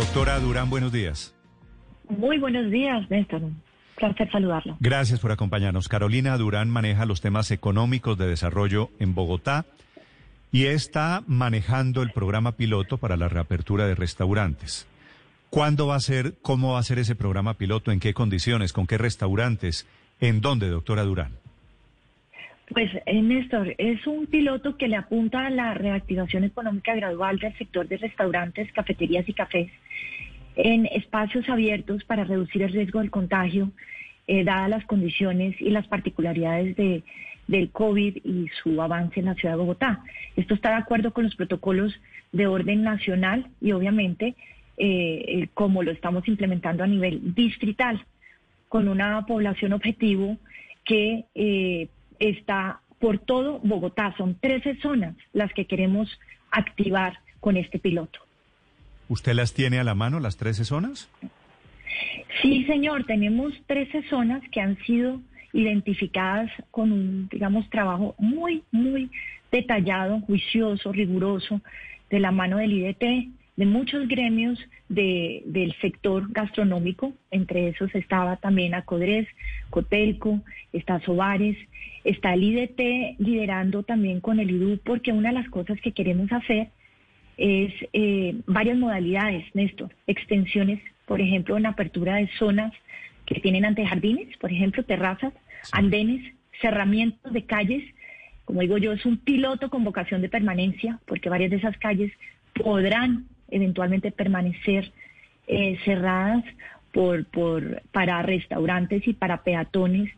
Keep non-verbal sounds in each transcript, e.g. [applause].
Doctora Durán, buenos días. Muy buenos días, Néstor. Placer saludarlo. Gracias por acompañarnos. Carolina Durán maneja los temas económicos de desarrollo en Bogotá y está manejando el programa piloto para la reapertura de restaurantes. ¿Cuándo va a ser, cómo va a ser ese programa piloto, en qué condiciones, con qué restaurantes, en dónde, doctora Durán? Pues, eh, Néstor, es un piloto que le apunta a la reactivación económica gradual del sector de restaurantes, cafeterías y cafés en espacios abiertos para reducir el riesgo del contagio, eh, dadas las condiciones y las particularidades de, del COVID y su avance en la ciudad de Bogotá. Esto está de acuerdo con los protocolos de orden nacional y obviamente eh, como lo estamos implementando a nivel distrital, con una población objetivo que eh, está por todo Bogotá. Son 13 zonas las que queremos activar con este piloto. ¿Usted las tiene a la mano, las 13 zonas? Sí, señor, tenemos 13 zonas que han sido identificadas con un, digamos, trabajo muy, muy detallado, juicioso, riguroso, de la mano del IDT, de muchos gremios del sector gastronómico, entre esos estaba también Acodres, Cotelco, está Sobares, está el IDT liderando también con el IDU, porque una de las cosas que queremos hacer es eh, varias modalidades, Néstor, extensiones, por ejemplo, en apertura de zonas que tienen antejardines, por ejemplo, terrazas, andenes, cerramientos de calles. Como digo yo, es un piloto con vocación de permanencia, porque varias de esas calles podrán eventualmente permanecer eh, cerradas por, por, para restaurantes y para peatones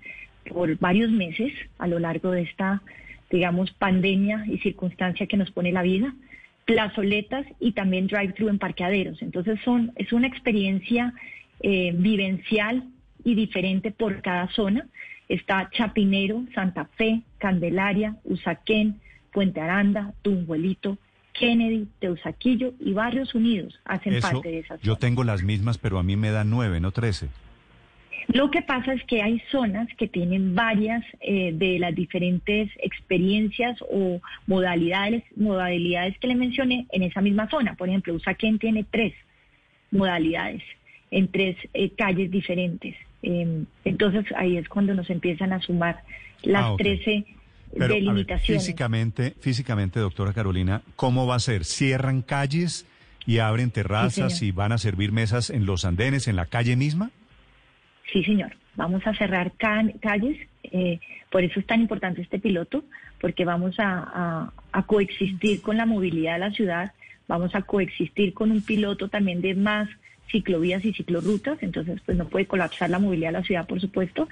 por varios meses a lo largo de esta, digamos, pandemia y circunstancia que nos pone la vida, plazoletas y también drive-thru en parqueaderos. Entonces son, es una experiencia eh, vivencial y diferente por cada zona. Está Chapinero, Santa Fe, Candelaria, Usaquén, Puente Aranda, Tumbuelito, Kennedy, Teusaquillo y Barrios Unidos hacen parte de esas. Yo tengo las mismas, pero a mí me dan nueve, no trece. Lo que pasa es que hay zonas que tienen varias eh, de las diferentes experiencias o modalidades, modalidades que le mencioné en esa misma zona. Por ejemplo, Usaquén tiene tres modalidades en tres eh, calles diferentes. Em, entonces ahí es cuando nos empiezan a sumar las ah, trece 13 delimitaciones. físicamente, físicamente, doctora Carolina, ¿cómo va a ser? ¿Cierran calles y abren terrazas y van a servir mesas en los andenes, en la calle misma? Sí, señor. Vamos a cerrar calles. Eh, por eso es tan importante este piloto, porque vamos a, a coexistir con la movilidad de la ciudad, vamos a coexistir con un piloto también de más ciclovías y ciclorrutas, entonces pues no puede colapsar la movilidad de la ciudad, por supuesto,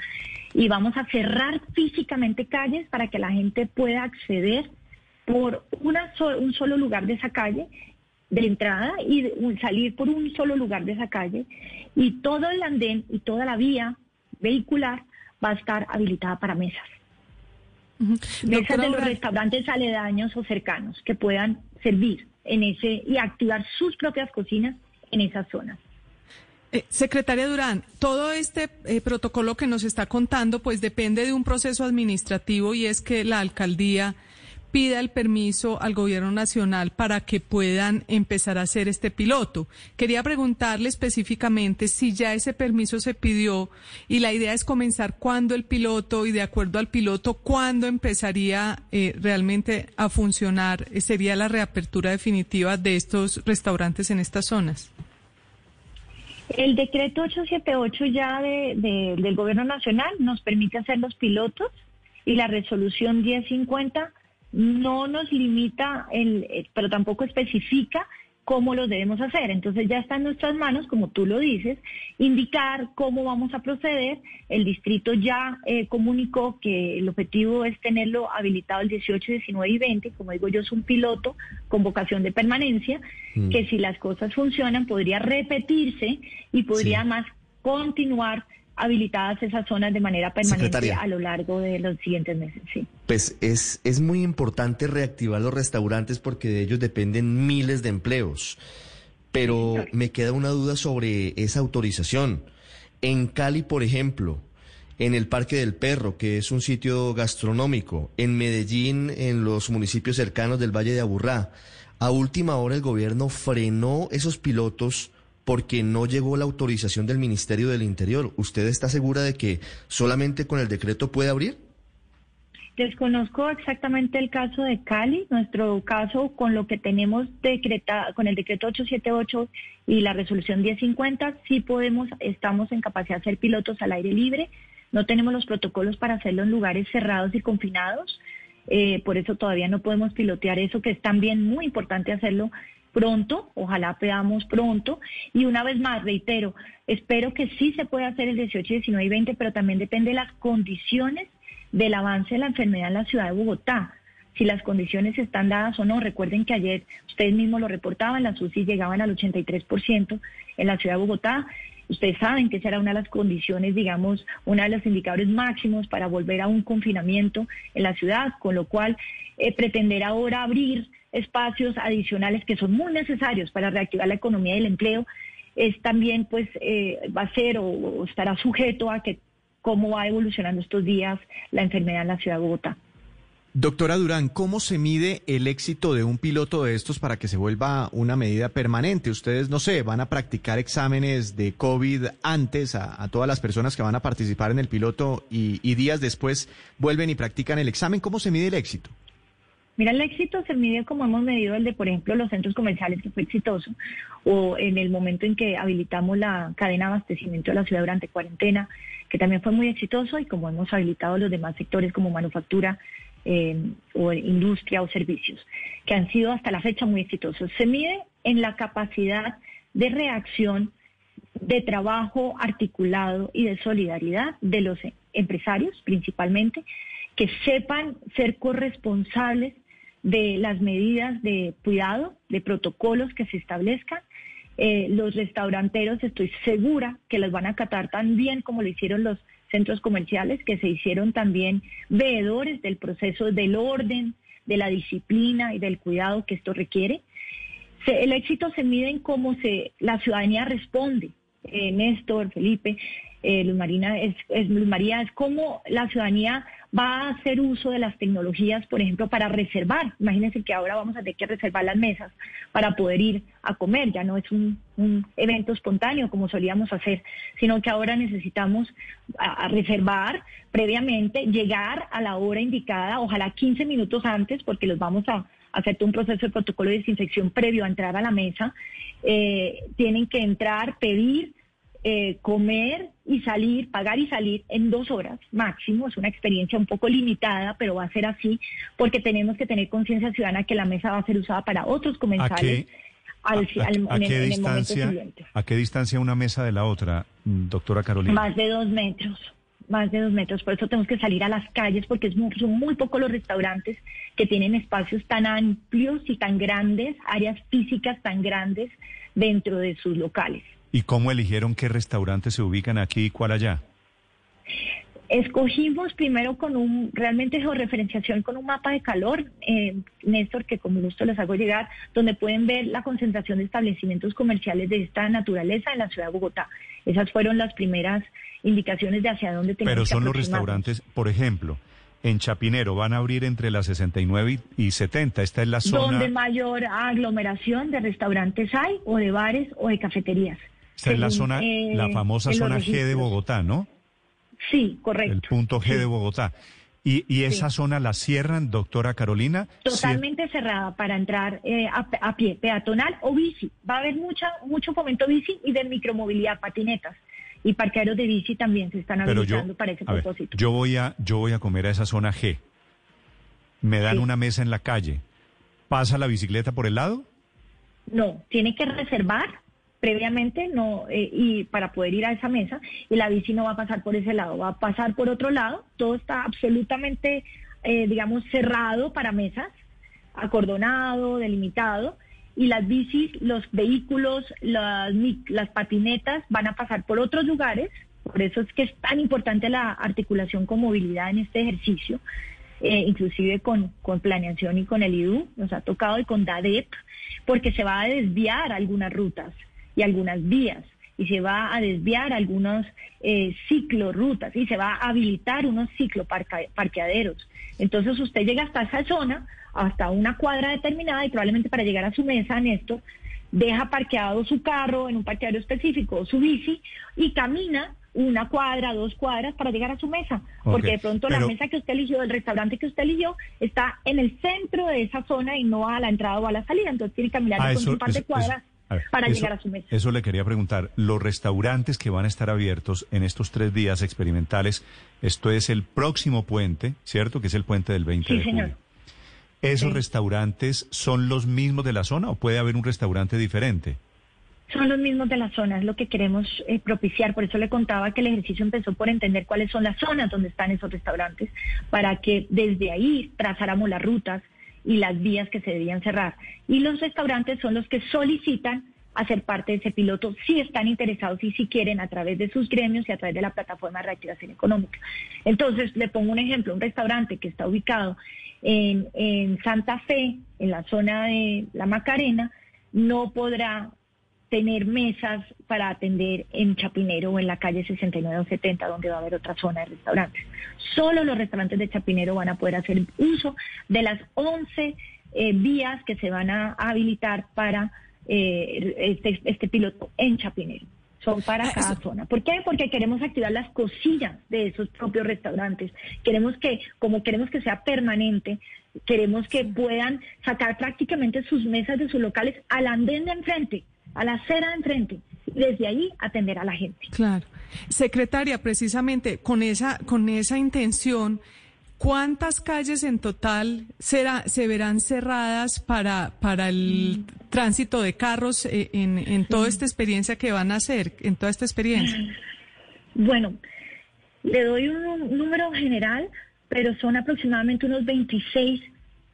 y vamos a cerrar físicamente calles para que la gente pueda acceder por una un solo lugar de esa calle de entrada y salir por un solo lugar de esa calle y todo el andén y toda la vía vehicular va a estar habilitada para mesas. Mesas de los restaurantes aledaños o cercanos que puedan servir en ese y activar sus propias cocinas en esas zonas. Eh, secretaria Durán, todo este eh, protocolo que nos está contando, pues depende de un proceso administrativo y es que la alcaldía pida el permiso al gobierno nacional para que puedan empezar a hacer este piloto. Quería preguntarle específicamente si ya ese permiso se pidió y la idea es comenzar cuándo el piloto y de acuerdo al piloto, cuándo empezaría eh, realmente a funcionar, sería la reapertura definitiva de estos restaurantes en estas zonas. El decreto 878 ya del Gobierno Nacional nos permite hacer los pilotos y la resolución 1050 no nos limita, el, eh, pero tampoco especifica cómo lo debemos hacer. Entonces ya está en nuestras manos, como tú lo dices, indicar cómo vamos a proceder. El distrito ya eh, comunicó que el objetivo es tenerlo habilitado el 18, 19 y 20. Como digo yo, es un piloto con vocación de permanencia, mm. que si las cosas funcionan podría repetirse y podría más continuar habilitadas esas zonas de manera permanente a lo largo de los siguientes meses. Sí. Pues es, es muy importante reactivar los restaurantes porque de ellos dependen miles de empleos. Pero me queda una duda sobre esa autorización. En Cali, por ejemplo, en el Parque del Perro, que es un sitio gastronómico, en Medellín, en los municipios cercanos del Valle de Aburrá, a última hora el gobierno frenó esos pilotos porque no llegó la autorización del Ministerio del Interior. ¿Usted está segura de que solamente con el decreto puede abrir? Desconozco exactamente el caso de Cali. Nuestro caso con lo que tenemos decretado, con el decreto 878 y la resolución 1050, sí podemos, estamos en capacidad de hacer pilotos al aire libre. No tenemos los protocolos para hacerlo en lugares cerrados y confinados. Eh, por eso todavía no podemos pilotear eso, que es también muy importante hacerlo pronto, ojalá podamos pronto. Y una vez más, reitero, espero que sí se pueda hacer el 18, 19 y 20, pero también depende de las condiciones del avance de la enfermedad en la ciudad de Bogotá. Si las condiciones están dadas o no, recuerden que ayer ustedes mismos lo reportaban, las UCI llegaban al 83% en la ciudad de Bogotá. Ustedes saben que esa era una de las condiciones, digamos, uno de los indicadores máximos para volver a un confinamiento en la ciudad, con lo cual eh, pretender ahora abrir espacios adicionales que son muy necesarios para reactivar la economía y el empleo, es también pues eh, va a ser o, estará sujeto a que cómo va evolucionando estos días la enfermedad en la ciudad de Bogotá. Doctora Durán, ¿cómo se mide el éxito de un piloto de estos para que se vuelva una medida permanente? Ustedes, no sé, van a practicar exámenes de COVID antes a, todas las personas que van a participar en el piloto y, y días después vuelven y practican el examen. ¿Cómo se mide el éxito? Mira, el éxito se mide como hemos medido el de, por ejemplo, los centros comerciales, que fue exitoso, o en el momento en que habilitamos la cadena de abastecimiento de la ciudad durante cuarentena, que también fue muy exitoso, y como hemos habilitado los demás sectores como manufactura eh, o industria o servicios, que han sido hasta la fecha muy exitosos. Se mide en la capacidad de reacción, de trabajo articulado y de solidaridad de los empresarios principalmente, que sepan ser corresponsables de las medidas de cuidado, de protocolos que se establezcan. Eh, los restauranteros estoy segura que las van a acatar tan bien como lo hicieron los centros comerciales, que se hicieron también veedores del proceso del orden, de la disciplina y del cuidado que esto requiere. el éxito se mide en cómo se, la ciudadanía responde. Eh, Néstor, Felipe, eh, Luz, Marina, es, Luz María, es cómo la ciudadanía va a hacer uso de las tecnologías, por ejemplo, para reservar. Imagínense que ahora vamos a tener que reservar las mesas para poder ir a comer. Ya no es un, evento espontáneo como solíamos hacer, sino que ahora necesitamos reservar previamente, llegar a la hora indicada, ojalá 15 minutos antes, porque los vamos a hacerte un proceso de protocolo de desinfección previo a entrar a la mesa. Eh, tienen que entrar, pedir eh, comer y salir, pagar y salir en dos horas máximo. Es una experiencia un poco limitada, pero va a ser así porque tenemos que tener conciencia ciudadana que la mesa va a ser usada para otros comensales. ¿A qué, distancia, ¿A qué distancia una mesa de la otra, doctora Carolina? Más de dos metros, más de dos metros. Por eso tenemos que salir a las calles porque es son muy pocos los restaurantes que tienen espacios tan amplios y tan grandes, áreas físicas tan grandes dentro de sus locales. ¿Y cómo eligieron qué restaurantes se ubican aquí y cuál allá? Escogimos primero con un, realmente georreferenciación con un mapa de calor, eh, Néstor, que como gusto les hago llegar, donde pueden ver la concentración de establecimientos comerciales de esta naturaleza en la ciudad de Bogotá. Esas fueron las primeras indicaciones de hacia dónde tenemos Pero son los restaurantes, por ejemplo, en Chapinero van a abrir entre las 69 y 70. Esta es la zona. Donde mayor aglomeración de restaurantes hay, o de bares, o de cafeterías. Esta es la zona, la eh, famosa zona G de Bogotá, ¿no? Sí, correcto. El punto G de Bogotá. ¿Y, esa zona la cierran, doctora Carolina? Totalmente cerrada para entrar eh, a, pie, peatonal o bici. Va a haber mucha, mucho fomento bici y de micromovilidad, patinetas. Y parqueaderos de bici también se están habilitando para ese propósito. yo, voy a, yo voy a comer a esa zona G. Me dan una mesa en la calle. ¿Pasa la bicicleta por el lado? No, tiene que reservar previamente no eh, y para poder ir a esa mesa y la bici no va a pasar por ese lado, va a pasar por otro lado. Todo está absolutamente, eh, digamos, cerrado para mesas, acordonado, delimitado y las bicis, los vehículos, las, las patinetas van a pasar por otros lugares. Por eso es que es tan importante la articulación con movilidad en este ejercicio, eh, inclusive con, con planeación y con el IDU, nos ha tocado y con DADEP, porque se va a desviar algunas rutas y algunas vías y se va a desviar algunos eh, ciclorrutas y se va a habilitar unos cicloparqueaderos. Entonces usted llega hasta esa zona, hasta una cuadra determinada y probablemente para llegar a su mesa, Néstor, deja parqueado su carro en un parqueadero específico o su bici y camina una cuadra, dos cuadras para llegar a su mesa, porque de pronto la mesa que usted eligió, el restaurante que usted eligió, está en el centro de esa zona y no a la entrada o a la salida, entonces tiene que caminar ah, un par de cuadras para llegar a su mesa. Eso le quería preguntar. Los restaurantes que van a estar abiertos en estos tres días experimentales, esto es el próximo puente, ¿cierto? Que es el puente del 20 de señor. ¿Esos restaurantes son los mismos de la zona o puede haber un restaurante diferente? Son los mismos de la zona, es lo que queremos eh, propiciar. Por eso le contaba que el ejercicio empezó por entender cuáles son las zonas donde están esos restaurantes, para que desde ahí trazáramos las rutas, y las vías que se debían cerrar. Y los restaurantes son los que solicitan hacer parte de ese piloto si están interesados y si quieren a través de sus gremios y a través de la plataforma de reactivación económica. Entonces, le pongo un ejemplo, un restaurante que está ubicado en, en Santa Fe, en la zona de La Macarena, no podrá tener mesas para atender en Chapinero o en la calle 69 o 70, donde va a haber otra zona de restaurantes. Solo los restaurantes de Chapinero van a poder hacer uso de las 11 eh, vías que se van a habilitar para eh, este, este piloto en Chapinero son para ah, cada zona. ¿Por qué? Porque queremos activar las cosillas de esos propios restaurantes. Queremos que, como queremos que sea permanente, queremos que puedan sacar prácticamente sus mesas de sus locales al andén de enfrente a la acera de enfrente y desde ahí atender a la gente. Claro. Secretaria, precisamente con esa, con esa intención, ¿cuántas calles en total será, se verán cerradas para, para el tránsito de carros eh, en, en toda esta experiencia que van a hacer, en toda esta experiencia? Bueno, le doy un número general, pero son aproximadamente unos 26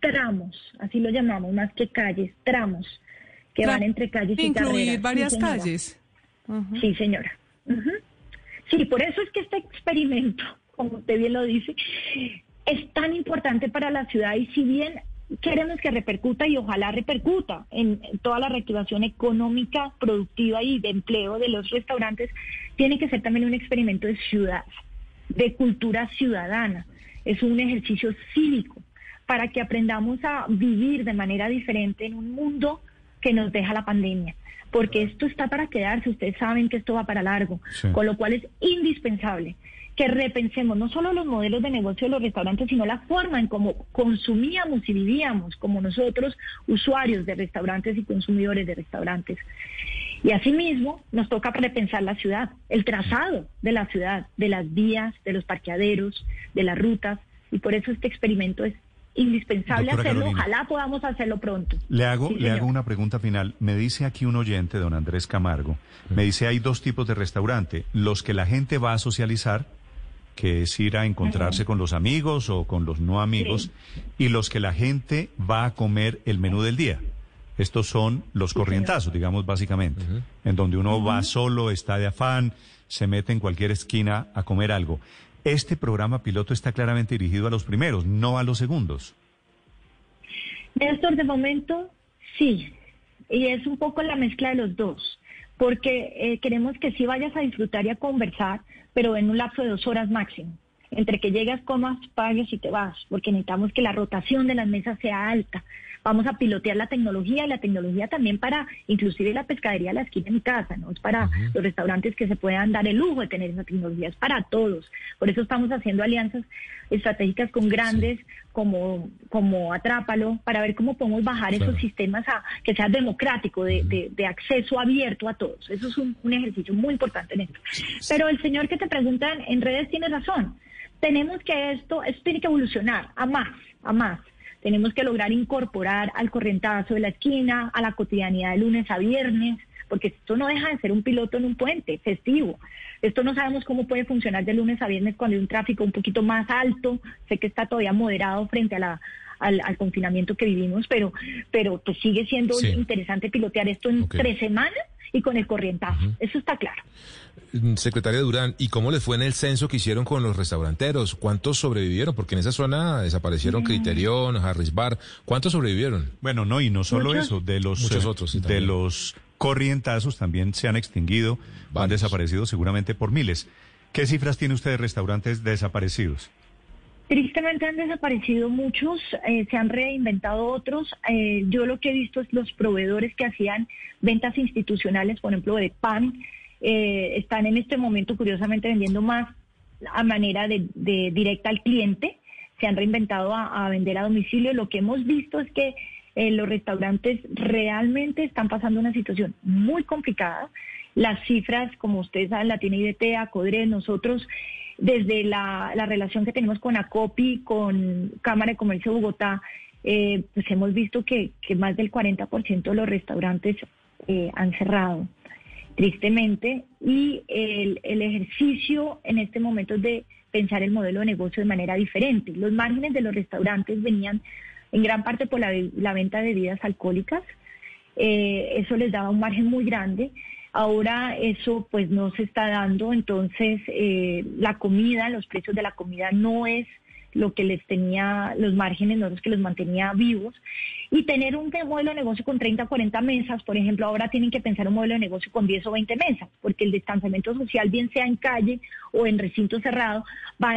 tramos, así lo llamamos, más que calles, tramos que van entre calles y Incluir varias calles. Sí, señora. Sí, por eso es que este experimento, [laughs] como usted bien lo dice, es tan importante para la ciudad y si bien queremos que repercuta y ojalá repercuta en toda la reactivación económica, productiva y de empleo de los restaurantes, tiene que ser también un experimento de ciudad, de cultura ciudadana. Es un ejercicio cívico para que aprendamos a vivir de manera diferente en un mundo que nos deja la pandemia, porque esto está para quedarse, ustedes saben que esto va para largo, con lo cual es indispensable que repensemos no solo los modelos de negocio de los restaurantes, sino la forma en cómo consumíamos y vivíamos como nosotros, usuarios de restaurantes y consumidores de restaurantes. Y asimismo, nos toca repensar la ciudad, el trazado de la ciudad, de las vías, de los parqueaderos, de las rutas, y por eso este experimento es indispensable hacerlo. Ojalá podamos hacerlo pronto. Le hago, le hago una pregunta final. Me dice aquí un oyente, don Andrés Camargo, me dice hay dos tipos de restaurante. Los que la gente va a socializar, que es ir a encontrarse con los amigos o con los no amigos, y los que la gente va a comer el menú del día. Estos son los corrientazos, digamos, básicamente, en donde uno va solo, está de afán, se mete en cualquier esquina a comer algo. Este programa piloto está claramente dirigido a los primeros, no a los segundos. Néstor, de momento sí, y es un poco la mezcla de los dos, porque eh, queremos que sí vayas a disfrutar y a conversar, pero en un lapso de dos horas máximo. Entre que llegas, comas, pagues y te vas, porque necesitamos que la rotación de las mesas sea alta, vamos a pilotear la tecnología y la tecnología también para inclusive la pescadería de la esquina de mi casa, no es para los restaurantes que se puedan dar el lujo de tener esa tecnología, es para todos. Por eso estamos haciendo alianzas estratégicas con grandes como, como Atrápalo, para ver cómo podemos bajar esos sistemas a que sea democrático, de, de, acceso abierto a todos. Eso es un, ejercicio muy importante en esto. Pero el señor que te pregunta en redes tiene razón. Tenemos que esto, esto tiene que evolucionar a más, a más tenemos que lograr incorporar al corrientazo de la esquina, a la cotidianidad de lunes a viernes, porque esto no deja de ser un piloto en un puente festivo. Esto no sabemos cómo puede funcionar de lunes a viernes cuando hay un tráfico un poquito más alto. Sé que está todavía moderado frente a la, al, confinamiento que vivimos, pero, pero pues sigue siendo interesante pilotear esto en tres semanas y con el corrientazo. Eso está claro. Mm, secretaria Durán, ¿y cómo les fue en el censo que hicieron con los restauranteros? ¿Cuántos sobrevivieron? Porque en esa zona desaparecieron mm. Criterion, Harris Bar. ¿Cuántos sobrevivieron? Bueno, no, y no solo eso, de los, Muchos eh, otros, de los corrientazos también se han extinguido, han desaparecido seguramente por miles. ¿Qué cifras tiene usted de restaurantes desaparecidos? Tristemente han desaparecido muchos, eh, se han reinventado otros. Eh, yo lo que he visto es los proveedores que hacían ventas institucionales, por ejemplo, de pan, eh, están en este momento curiosamente vendiendo más a manera de, directa al cliente. Se han reinventado a, vender a domicilio. Lo que hemos visto es que los restaurantes realmente están pasando una situación muy complicada. Las cifras, como ustedes saben, la tiene IDT, ACODRE, nosotros desde la, relación que tenemos con ACOPI, con Cámara de Comercio de Bogotá, eh, pues hemos visto que, más del 40% de los restaurantes eh, han cerrado, tristemente, y el, ejercicio en este momento es de pensar el modelo de negocio de manera diferente. Los márgenes de los restaurantes venían en gran parte por la, venta de bebidas alcohólicas, eh, eso les daba un margen muy grande Ahora eso pues no se está dando, entonces eh, la comida, los precios de la comida no es lo que les tenía los márgenes, no los que los mantenía vivos. Y tener un modelo de negocio con 30 o 40 mesas, por ejemplo, ahora tienen que pensar un modelo de negocio con 10 o 20 mesas, porque el distanciamiento social, bien sea en calle o en recinto cerrado, va,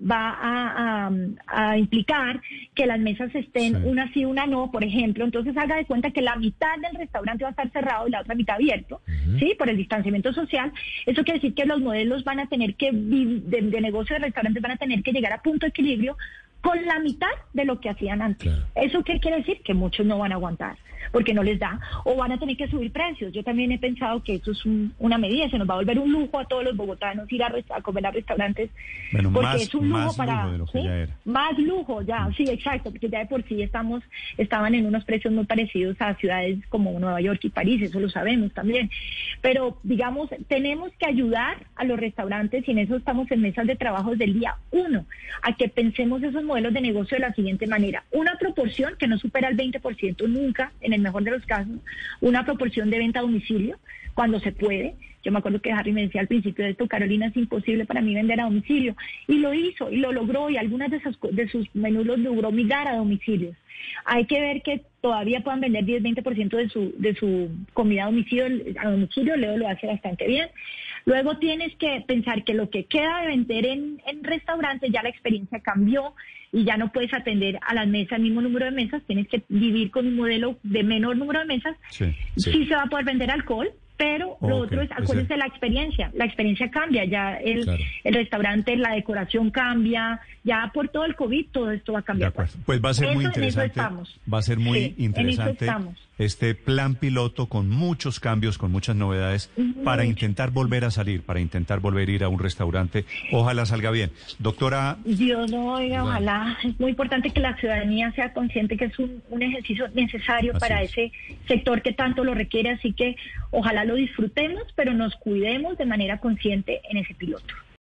va a, implicar que las mesas estén una sí, una no, por ejemplo. Entonces haga de cuenta que la mitad del restaurante va a estar cerrado y la otra mitad abierto, ¿sí? Por el distanciamiento social. Eso quiere decir que los modelos van a tener que, de, de negocio de restaurantes van a tener que llegar a punto de equilibrio con la mitad de lo que hacían antes. ¿Eso qué quiere decir? Que muchos no van a aguantar porque no les da o van a tener que subir precios. Yo también he pensado que eso es una medida, se nos va a volver un lujo a todos los bogotanos ir a, comer a restaurantes porque es un lujo para más lujo ya, mm. sí, exacto, porque ya de por sí estamos estaban en unos precios muy parecidos a ciudades como Nueva York y París, eso lo sabemos también. Pero digamos, tenemos que ayudar a los restaurantes y en eso estamos en mesas de trabajo desde el día uno, a que pensemos esos modelos de negocio de la siguiente manera. Una proporción que no supera el 20% nunca, en el mejor de los casos, una proporción de venta a domicilio cuando se puede. Yo me acuerdo que Harry me decía al principio de esto, Carolina, es imposible para mí vender a domicilio. Y lo hizo, y lo logró, y algunas de, esas, de sus menús los logró migrar a domicilios. Hay que ver que todavía puedan vender 10-20% de su, de su comida a domicilio, a domicilio, Leo lo hace bastante bien. Luego tienes que pensar que lo que queda de vender en, en restaurantes ya la experiencia cambió y ya no puedes atender a las mesas, el mismo número de mesas, tienes que vivir con un modelo de menor número de mesas. Sí, sí. se va a poder vender alcohol, pero lo otro es, acuérdense, la experiencia, la experiencia cambia, ya el, el, restaurante, la decoración cambia, ya por todo el COVID todo esto va a cambiar. Pues va a ser muy interesante, va a ser muy interesante este plan piloto con muchos cambios, con muchas novedades, para intentar volver a salir, para intentar volver a ir a un restaurante. Ojalá salga bien. Doctora... Dios no, oiga, ojalá. Es muy importante que la ciudadanía sea consciente que es un, ejercicio necesario para ese sector que tanto lo requiere, así que ojalá lo disfrutemos, pero nos cuidemos de manera consciente en ese piloto.